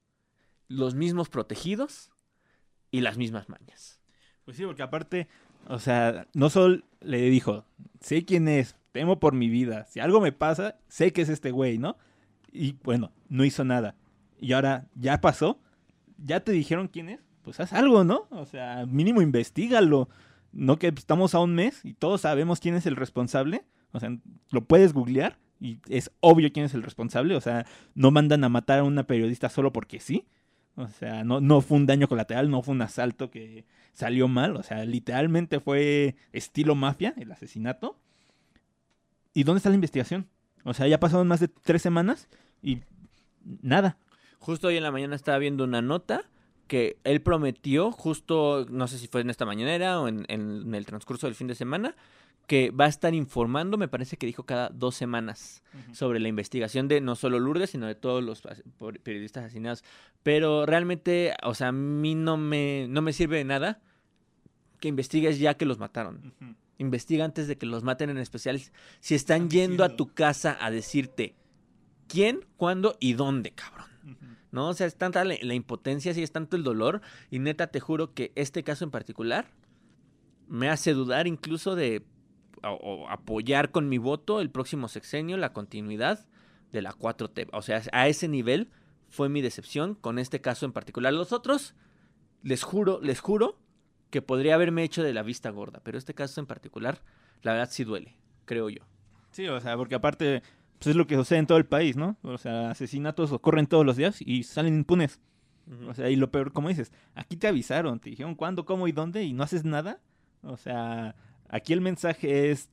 los mismos protegidos y las mismas mañas. Pues sí, porque aparte, o sea, no solo le dijo, sé quién es, temo por mi vida, si algo me pasa, sé que es este güey, ¿no? Y bueno, no hizo nada. Y ahora ya pasó, ya te dijeron quién es, pues haz algo, ¿no? O sea, mínimo investigalo. No que estamos a un mes y todos sabemos quién es el responsable. O sea, lo puedes googlear y es obvio quién es el responsable. O sea, no mandan a matar a una periodista solo porque sí. O sea, no, no fue un daño colateral, no fue un asalto que salió mal. O sea, literalmente fue estilo mafia el asesinato. ¿Y dónde está la investigación? O sea, ya pasaron más de tres semanas y nada. Justo hoy en la mañana estaba viendo una nota que él prometió, justo, no sé si fue en esta mañanera o en, en el transcurso del fin de semana, que va a estar informando, me parece que dijo cada dos semanas, sobre la investigación de no solo Lourdes, sino de todos los periodistas asesinados. Pero realmente, o sea, a mí no me, no me sirve de nada que investigues ya que los mataron. Investiga antes de que los maten, en especial si están yendo a tu casa a decirte quién, cuándo y dónde, cabrón. ¿No? O sea, es tanta la, la impotencia, sí, es tanto el dolor. Y neta, te juro que este caso en particular me hace dudar incluso de o apoyar con mi voto el próximo sexenio la continuidad de la 4T. O sea, a ese nivel fue mi decepción con este caso en particular. Los otros, les juro, les juro que podría haberme hecho de la vista gorda, pero este caso en particular, la verdad sí duele, creo yo. Sí, o sea, porque aparte pues es lo que sucede en todo el país, ¿no? O sea, asesinatos ocurren todos los días y salen impunes. O sea, y lo peor, como dices, aquí te avisaron, te dijeron cuándo, cómo y dónde y no haces nada. O sea, Aquí el mensaje es,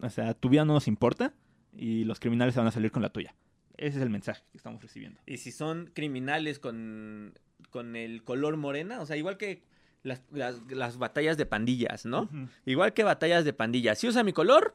o sea, tu vida no nos importa y los criminales van a salir con la tuya. Ese es el mensaje que estamos recibiendo. Y si son criminales con, el color morena, o sea, igual que las, las, batallas de pandillas, ¿no? Igual que batallas de pandillas. Si usa mi color,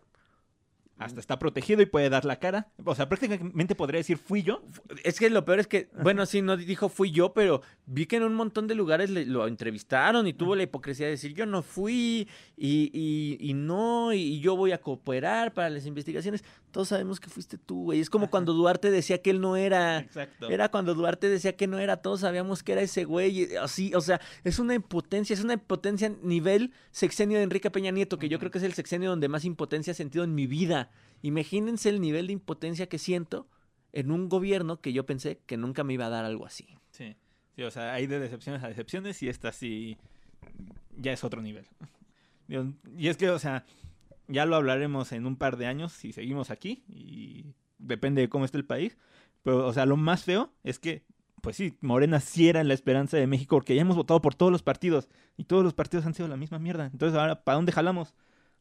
hasta está protegido y puede dar la cara. O sea, prácticamente podría decir fui yo. Es que lo peor es que, [LAUGHS] bueno, sí, no dijo fui yo, pero vi que en un montón de lugares lo entrevistaron y tuvo la hipocresía de decir yo no fui y, y, no, y yo voy a cooperar para las investigaciones. Todos sabemos que fuiste tú, güey. Es como cuando Duarte decía que él no era. Exacto. Era cuando Duarte decía que no era. Todos sabíamos que era ese güey. Así, o sea, es una impotencia, es una impotencia nivel sexenio de Enrique Peña Nieto, que yo creo que es el sexenio donde más impotencia he sentido en mi vida. Imagínense el nivel de impotencia que siento en un gobierno que yo pensé que nunca me iba a dar algo así. Sí, o sea, hay de decepciones a decepciones y esta sí ya es otro nivel. [LAUGHS] Y es que, o sea, ya lo hablaremos en un par de años si seguimos aquí y depende de cómo esté el país. Pero, o sea, lo más feo es que, pues sí, Morena sí era la esperanza de México porque ya hemos votado por todos los partidos y todos los partidos han sido la misma mierda. Entonces, ahora, ¿para dónde jalamos?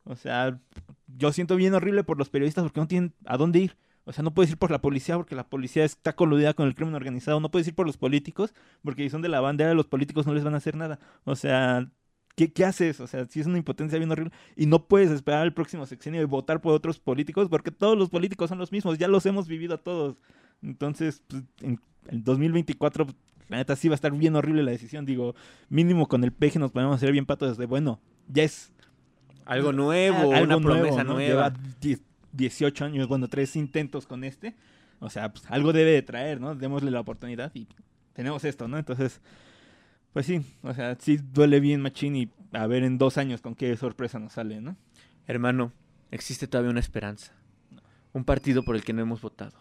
O sea, yo siento bien horrible por los periodistas porque no tienen a dónde ir. O sea, no puedes ir por la policía porque la policía está coludida con el crimen organizado. No puedes ir por los políticos porque si son de la bandera, los políticos no les van a hacer nada. O sea, ¿qué, qué haces? O sea, si es una impotencia bien horrible. Y no puedes esperar al próximo sexenio y votar por otros políticos porque todos los políticos son los mismos. Ya los hemos vivido a todos. Entonces, pues, en el 2024, pues, la neta sí va a estar bien horrible la decisión. Digo, mínimo con el peje nos podemos hacer bien patos de, bueno, ya es Algo nuevo, algo una nuevo, promesa ¿no? nueva. Lleva 10 18 años, bueno, tres intentos con este. O sea, pues algo debe de traer, ¿no? Démosle la oportunidad y tenemos esto, ¿no? Entonces, pues sí, o sea, sí duele bien Machín y a ver en dos años con qué sorpresa nos sale, ¿no? Hermano, existe todavía una esperanza. Un partido por el que no hemos votado.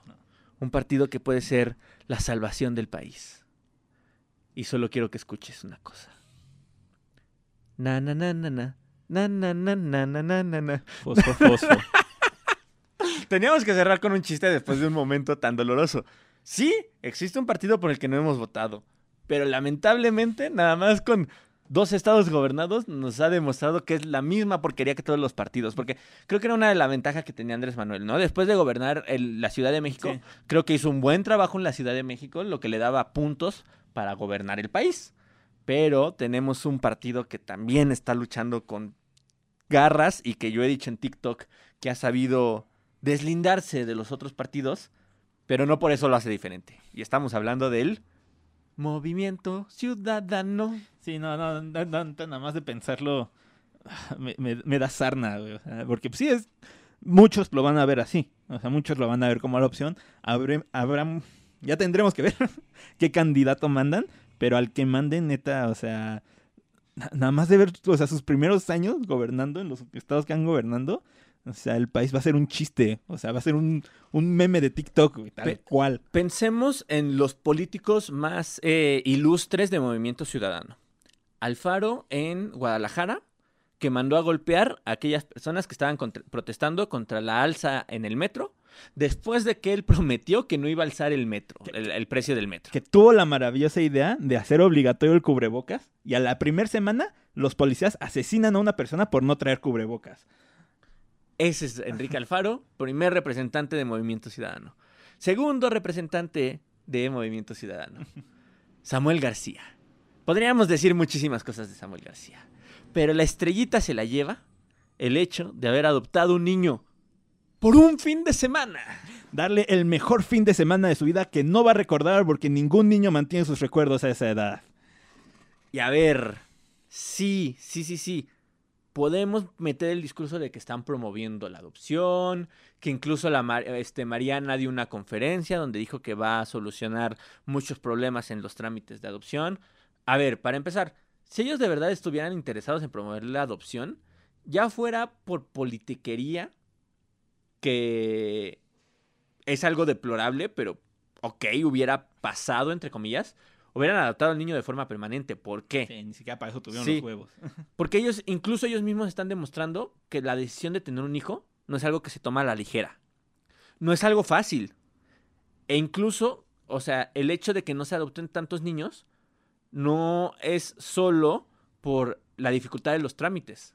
Un partido que puede ser la salvación del país. Y solo quiero que escuches una cosa. Na na na na na. Na na na na na na na na. Fosfo, fosfo. Teníamos que cerrar con un chiste después de un momento tan doloroso. Sí, existe un partido por el que no hemos votado. Pero lamentablemente, nada más con dos estados gobernados, nos ha demostrado que es la misma porquería que todos los partidos. Porque creo que era una de las ventajas que tenía Andrés Manuel, ¿no? Después de gobernar el- la Ciudad de México, Sí. creo que hizo un buen trabajo en la Ciudad de México, lo que le daba puntos para gobernar el país. Pero tenemos un partido que también está luchando con garras y que yo he dicho en TikTok que ha sabido deslindarse de los otros partidos, pero no por eso lo hace diferente. Y estamos hablando del movimiento ciudadano. Sí, no, no, no, no, nada más de pensarlo me, me- da sarna, güey. porque pues, sí es, muchos lo van a ver así, o sea, muchos lo van a ver como la opción. Habrá, ya tendremos que ver [LAUGHS] qué candidato mandan, pero al que manden, neta, o sea, na- nada más de ver, o sea, sus primeros años gobernando en los estados que han gobernando, o sea, el país va a ser un chiste, o sea, va a ser un, un meme de TikTok, güey, tal Pe- cual. Pensemos en los políticos más eh, ilustres de Movimiento Ciudadano. Alfaro en Guadalajara, que mandó a golpear a aquellas personas que estaban contra- protestando contra la alza en el metro, después de que él prometió que no iba a alzar el metro, el, el precio del metro. que tuvo la maravillosa idea de hacer obligatorio el cubrebocas y a la primera semana los policías asesinan a una persona por no traer cubrebocas. Ese es Enrique Alfaro, primer representante de Movimiento Ciudadano. Segundo representante de Movimiento Ciudadano, Samuel García. Podríamos decir muchísimas cosas de Samuel García, pero la estrellita se la lleva el hecho de haber adoptado un niño por un fin de semana. Darle el mejor fin de semana de su vida que no va a recordar porque ningún niño mantiene sus recuerdos a esa edad. Y a ver, sí, sí, sí, sí. Podemos meter el discurso de que están promoviendo la adopción, que incluso la este, Mariana dio una conferencia donde dijo que va a solucionar muchos problemas en los trámites de adopción. A ver, para empezar, si ellos de verdad estuvieran interesados en promover la adopción, ya fuera por politiquería, que es algo deplorable, pero ok, hubiera pasado, entre comillas, hubieran adoptado al niño de forma permanente. ¿Por qué? Sí, ni siquiera para eso tuvieron Sí. los huevos. [LAUGHS] Porque ellos, incluso ellos mismos están demostrando que la decisión de tener un hijo no es algo que se toma a la ligera. No es algo fácil. E incluso, o sea, el hecho de que no se adopten tantos niños no es solo por la dificultad de los trámites.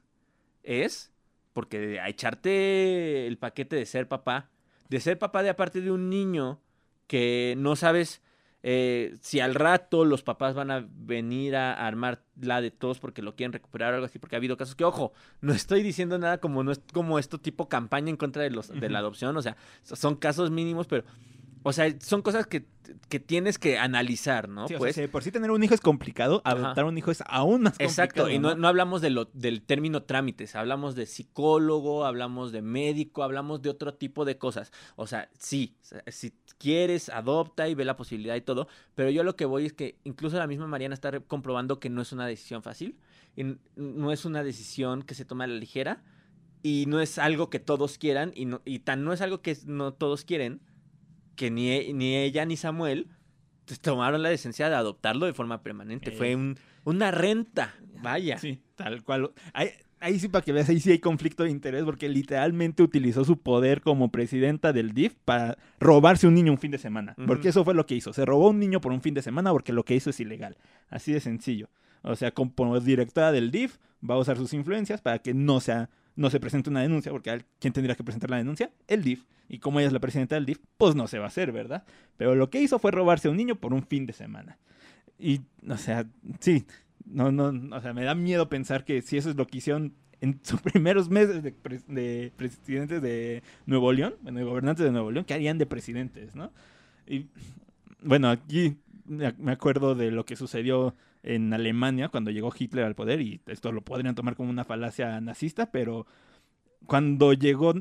Es porque a echarte el paquete de ser papá, de ser papá de aparte de un niño que no sabes eh, si al rato los papás van a venir a armar la de todos porque lo quieren recuperar o algo así, porque ha habido casos que, ojo, no estoy diciendo nada como no es como esto tipo campaña en contra de los de la adopción, o sea, son casos mínimos, pero o sea, son cosas que, que tienes que analizar, ¿no? Sí, o sea, pues si de por sí tener un hijo es complicado, Ajá. adoptar un hijo es aún más complicado. Exacto, y no, no hablamos de lo, del término trámites, hablamos de psicólogo, hablamos de médico, hablamos de otro tipo de cosas. O sea, sí, o si quieres, adopta y ve la posibilidad y todo, pero yo lo que voy es que incluso la misma Mariana está comprobando que no es una decisión fácil, y no es una decisión que se toma a la ligera, y no es algo que todos quieran, y, no, y tan no es algo que no todos quieren, que ni, e- ni ella ni Samuel tomaron la decencia de adoptarlo de forma permanente. Eh. Fue un- una renta, vaya. Sí, tal cual. Ahí sí para que veas, ahí sí hay conflicto de interés porque literalmente utilizó su poder como presidenta del DIF para robarse un niño un fin de semana. Porque eso fue lo que hizo. Se robó un niño por un fin de semana porque lo que hizo es ilegal. Así de sencillo. O sea, como directora del DIF va a usar sus influencias para que no sea no se presente una denuncia, porque ¿quién tendría que presentar la denuncia? El DIF. Y como ella es la presidenta del DIF, pues no se va a hacer, ¿verdad? Pero lo que hizo fue robarse a un niño por un fin de semana. Y, o sea, sí, no, no, o sea, me da miedo pensar que si eso es lo que hicieron en [LAUGHS] sus primeros meses de, presidentes de Nuevo León, bueno, de gobernantes de Nuevo León, ¿qué harían de presidentes, no? Y bueno, aquí me acuerdo de lo que sucedió en Alemania cuando llegó Hitler al poder, y esto lo podrían tomar como una falacia nazista, pero cuando llegó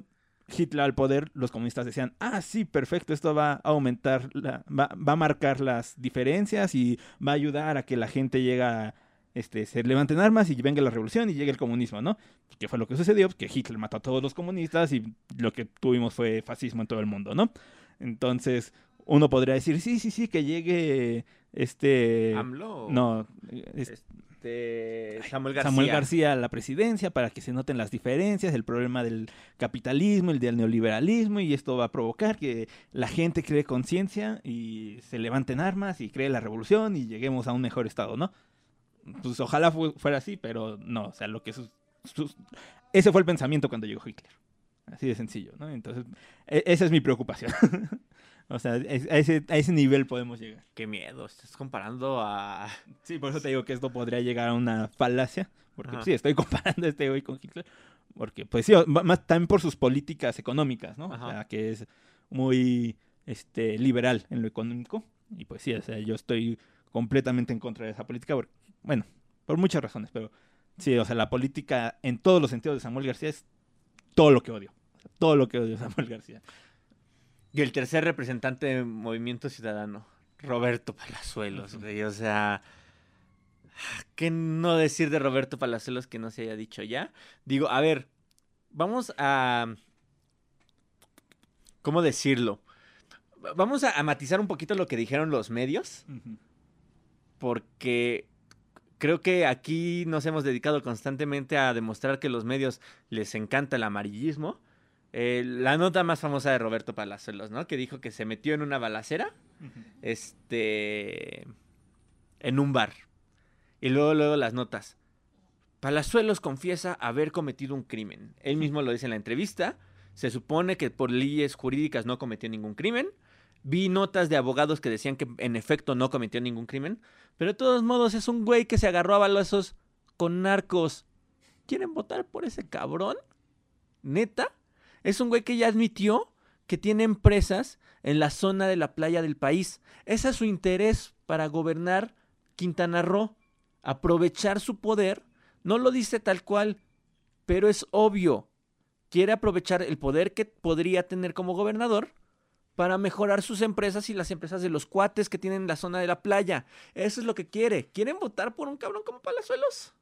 Hitler al poder, los comunistas decían, ah, sí, perfecto, esto va a aumentar, va, va, a marcar las diferencias y va a ayudar a que la gente llegue a, este, se levanten armas y venga la revolución y llegue el comunismo, ¿no? ¿Qué fue lo que sucedió? Que Hitler mató a todos los comunistas y lo que tuvimos fue fascismo en todo el mundo, ¿no? Entonces, uno podría decir, sí, sí, sí, que llegue este... AMLO. No, este... Samuel García. Samuel García a la presidencia para que se noten las diferencias, el problema del capitalismo, el del neoliberalismo, y esto va a provocar que la gente cree conciencia y se levanten armas y cree la revolución y lleguemos a un mejor estado, ¿no? Pues ojalá fuera así, pero no, o sea, lo que... ese fue el pensamiento cuando llegó Hitler. Así de sencillo, ¿no? Entonces, e-, esa es mi preocupación. [LAUGHS] O sea, a ese, a ese nivel podemos llegar. Qué miedo, estás comparando a... Sí, por eso te digo que esto podría llegar a una falacia, porque sí, estoy [LAUGHS] comparando este hoy con Hitler, porque pues sí, más también por sus políticas económicas, ¿no? O sea, que es muy este, liberal en lo económico, y pues sí, o sea, yo estoy completamente en contra de esa política, bueno, por muchas razones, pero sí, o sea, la política en todos los sentidos de Samuel García es todo lo que odio, todo lo que odio de Samuel García. Y el tercer representante de Movimiento Ciudadano, Roberto Palazuelos, güey. O sea, ¿qué no decir de Roberto Palazuelos que no se haya dicho ya? Digo, a ver, vamos a... ¿Cómo decirlo? Vamos a, matizar un poquito lo que dijeron los medios. Porque creo que aquí nos hemos dedicado constantemente a demostrar que los medios les encanta el amarillismo. Eh, la nota más famosa de Roberto Palazuelos, ¿no? Que dijo que se metió en una balacera, este, en un bar. Y luego, luego las notas. Palazuelos confiesa haber cometido un crimen. Él mismo lo dice en la entrevista. Se supone que por leyes jurídicas no cometió ningún crimen. Vi notas de abogados que decían que en efecto no cometió ningún crimen. Pero de todos modos es un güey que se agarró a balazos con narcos. ¿Quieren votar por ese cabrón? ¿Neta? Es un güey que ya admitió que tiene empresas en la zona de la playa del país. Ese es su interés para gobernar Quintana Roo. Aprovechar su poder. No lo dice tal cual, pero es obvio. Quiere aprovechar el poder que podría tener como gobernador para mejorar sus empresas y las empresas de los cuates que tienen la zona de la playa. Eso es lo que quiere. ¿Quieren votar por un cabrón como Palazuelos?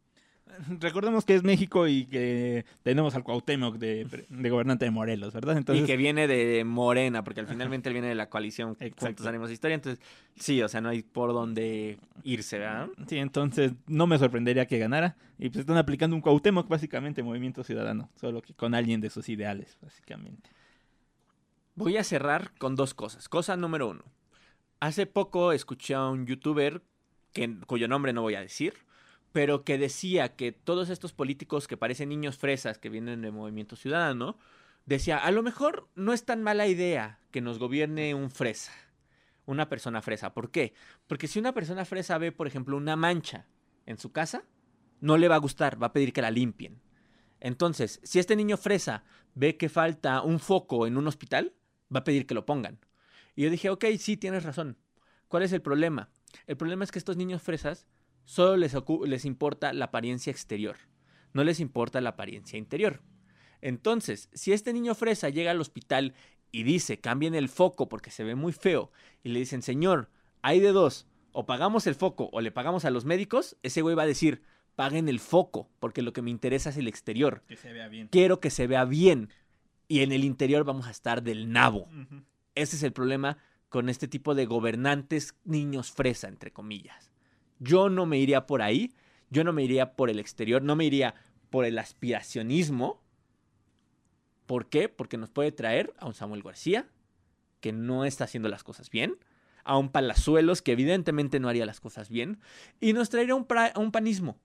[LAUGHS] Recordemos que es México y que tenemos al Cuauhtémoc de, gobernante de Morelos, ¿verdad? Entonces... Y que viene de Morena, porque al finalmente él viene de la coalición [LAUGHS] Juntos Haremos Historia. Entonces, sí, o sea, no hay por dónde irse, ¿verdad? Sí, entonces no me sorprendería que ganara. Y pues están aplicando un Cuauhtémoc, básicamente, Movimiento Ciudadano, solo que con alguien de sus ideales, básicamente. Voy a cerrar con dos cosas. Cosa número uno. Hace poco escuché a un youtuber que, cuyo nombre no voy a decir pero que decía que todos estos políticos que parecen niños fresas que vienen del movimiento ciudadano, decía, a lo mejor no es tan mala idea que nos gobierne un fresa, una persona fresa. ¿Por qué? Porque si una persona fresa ve, por ejemplo, una mancha en su casa, no le va a gustar, va a pedir que la limpien. Entonces, si este niño fresa ve que falta un foco en un hospital, va a pedir que lo pongan. Y yo dije, ok, sí, tienes razón. ¿Cuál es el problema? El problema es que estos niños fresas Solo les, les importa la apariencia exterior, no les importa la apariencia interior. Entonces, si este niño fresa llega al hospital y dice, cambien el foco porque se ve muy feo, y le dicen, señor, hay de dos, o pagamos el foco o le pagamos a los médicos, ese güey va a decir, paguen el foco, porque lo que me interesa es el exterior. Que se vea bien. Quiero que se vea bien. Y en el interior vamos a estar del nabo. Ese es el problema con este tipo de gobernantes niños fresa, entre comillas. Yo no me iría por ahí, yo no me iría por el exterior, no me iría por el aspiracionismo. ¿Por qué? Porque nos puede traer a un Samuel García, que no está haciendo las cosas bien, a un Palazuelos, que evidentemente no haría las cosas bien, y nos traería un, a un panismo,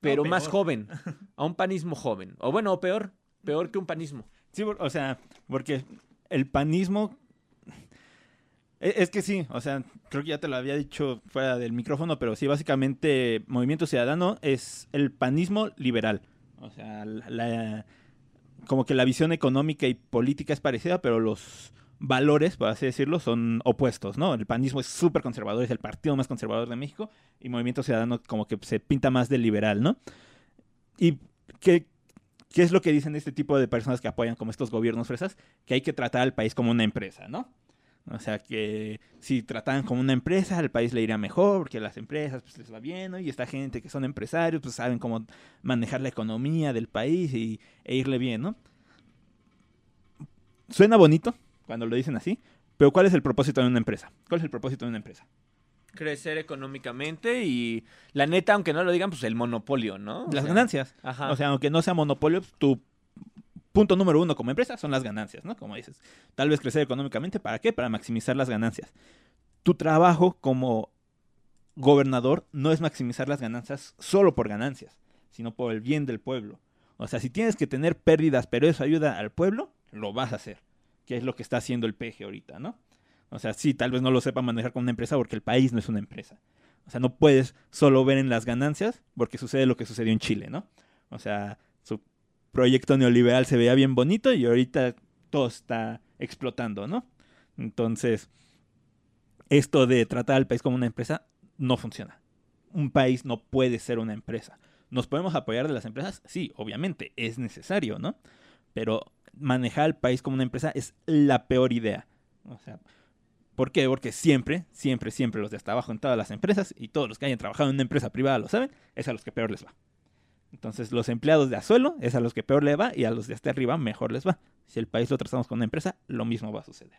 pero más joven, [LAUGHS] a un panismo joven. O bueno, o peor, peor que un panismo. Sí, o sea, porque el panismo... e- Es que sí, o sea, creo que ya te lo había dicho fuera del micrófono, pero sí, básicamente Movimiento Ciudadano es el panismo liberal. O sea, la, como que la visión económica y política es parecida, pero los valores, por así decirlo, son opuestos, ¿no? El panismo es súper conservador, es el partido más conservador de México, y Movimiento Ciudadano como que se pinta más de liberal, ¿no? ¿Y qué, qué es lo que dicen este tipo de personas que apoyan como estos gobiernos fresas? Que hay que tratar al país como una empresa, ¿no? O sea, que si trataran como una empresa, al país le iría mejor, porque las empresas pues, les va bien, ¿no? Y esta gente que son empresarios, pues saben cómo manejar la economía del país y, e irle bien, ¿no? Suena bonito cuando lo dicen así, pero ¿cuál es el propósito de una empresa? ¿Cuál es el propósito de una empresa? Crecer económicamente y la neta, aunque no lo digan, pues el monopolio, ¿no? O Las sea, ganancias. Ajá. O sea, aunque no sea monopolio, pues, tu punto número uno como empresa son las ganancias, ¿no? Como dices, tal vez crecer económicamente, ¿para qué? Para maximizar las ganancias. Tu trabajo como gobernador no es maximizar las ganancias solo por ganancias, sino por el bien del pueblo. O sea, si tienes que tener pérdidas, pero eso ayuda al pueblo, lo vas a hacer. Que es lo que está haciendo el PG ahorita, ¿no? O sea, sí, tal vez no lo sepa manejar como una empresa porque el país no es una empresa. O sea, no puedes solo ver en las ganancias porque sucede lo que sucedió en Chile, ¿no? O sea, proyecto neoliberal se veía bien bonito y ahorita todo está explotando, ¿no? Entonces, esto de tratar al país como una empresa no funciona. Un país no puede ser una empresa. ¿Nos podemos apoyar de las empresas? Sí, obviamente, es necesario, ¿no? Pero manejar al país como una empresa es la peor idea. O sea, ¿por qué? Porque siempre, siempre, siempre los de hasta abajo en todas las empresas y todos los que hayan trabajado en una empresa privada lo saben, es a los que peor les va. Entonces, los empleados de a suelo es a los que peor le va y a los de hasta arriba mejor les va. Si el país lo tratamos con una empresa, lo mismo va a suceder.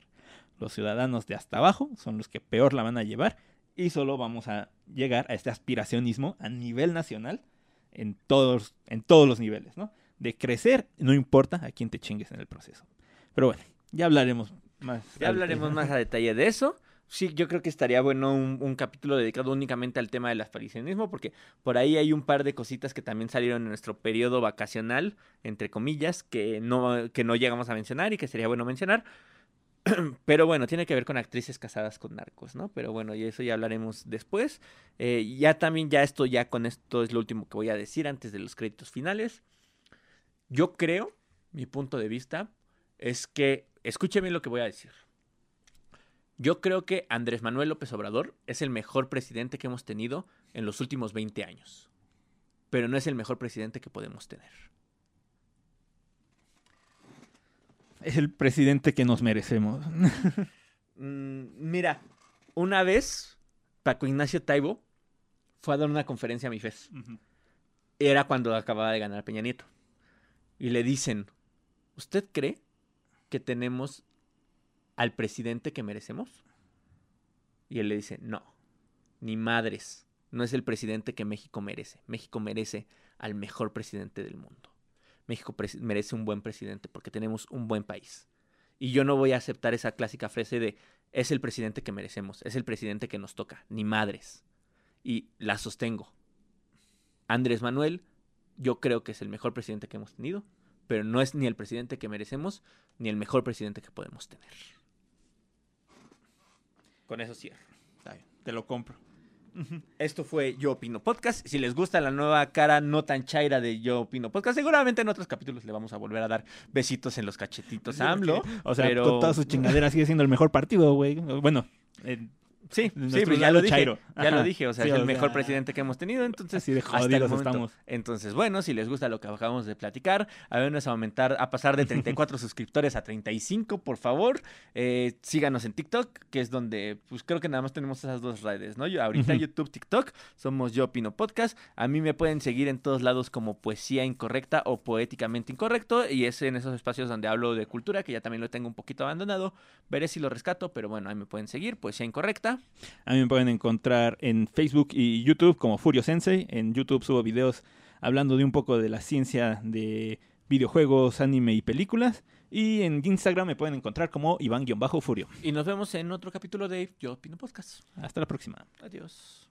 Los ciudadanos de hasta abajo son los que peor la van a llevar y solo vamos a llegar a este aspiracionismo a nivel nacional en todos, en todos los niveles, ¿no? De crecer, no importa a quién te chingues en el proceso. Pero bueno, ya hablaremos más. Ya hablaremos más a detalle de eso. Sí, yo creo que estaría bueno un, capítulo dedicado únicamente al tema del aparicionismo, porque por ahí hay un par de cositas que también salieron en nuestro periodo vacacional, entre comillas, que no, que no llegamos a mencionar y que sería bueno mencionar. [CLEARS THROAT] Pero bueno, tiene que ver con actrices casadas con narcos, ¿no? Pero bueno, y eso ya hablaremos después. Eh, ya también, ya esto, ya con esto es lo último que voy a decir antes de los créditos finales. Yo creo, mi punto de vista, es que, escúcheme lo que voy a decir. Yo creo que Andrés Manuel López Obrador es el mejor presidente que hemos tenido en los últimos 20 años. Pero no es el mejor presidente que podemos tener. Es el presidente que nos merecemos. [LAUGHS] Mm, mira, una vez Paco Ignacio Taibo fue a dar una conferencia a mi FES. Era cuando acababa de ganar Peña Nieto. Y le dicen, ¿usted cree que tenemos al presidente que merecemos? Y él le dice, no, ni madres. No es el presidente que México merece. México merece al mejor presidente del mundo. México merece un buen presidente porque tenemos un buen país. Y yo no voy a aceptar esa clásica frase de es el presidente que merecemos, es el presidente que nos toca, ni madres. Y la sostengo. Andrés Manuel, yo creo que es el mejor presidente que hemos tenido, pero no es ni el presidente que merecemos, ni el mejor presidente que podemos tener. Con eso cierro. Está bien, te lo compro. Esto fue Yo Opino Podcast. Si les gusta la nueva cara no tan chaira de Yo Opino Podcast, seguramente en otros capítulos le vamos a volver a dar besitos en los cachetitos a AMLO. O sea, pero- con toda su chingadera sigue siendo el mejor partido, güey. Bueno, en- Sí, [LAUGHS] sí, pues ya lo dije. chairo. Ya lo dije, o sea, Sí, es el mejor sea, presidente que hemos tenido, entonces así de hasta el jodidos estamos. Entonces, bueno, si les gusta lo que acabamos de platicar, a aumentar, a pasar de 34 [LAUGHS] suscriptores a 35, por favor. Eh, síganos en TikTok, que es donde, pues creo que nada más tenemos esas dos redes, ¿no? Yo, ahorita. YouTube, TikTok, somos Yo Opino Podcast. A mí me pueden seguir en todos lados como Poesía Incorrecta o Poéticamente Incorrecto, y es en esos espacios donde hablo de cultura, que ya también lo tengo un poquito abandonado. Veré si lo rescato, pero bueno, ahí me pueden seguir, Poesía Incorrecta. A mí me pueden encontrar en Facebook y YouTube como Furio Sensei. En YouTube subo videos hablando de un poco de la ciencia de videojuegos, anime y películas. Y en Instagram me pueden encontrar como Iván-Furio. Y nos vemos en otro capítulo de Yo Opino Podcast. Hasta la próxima. Adiós.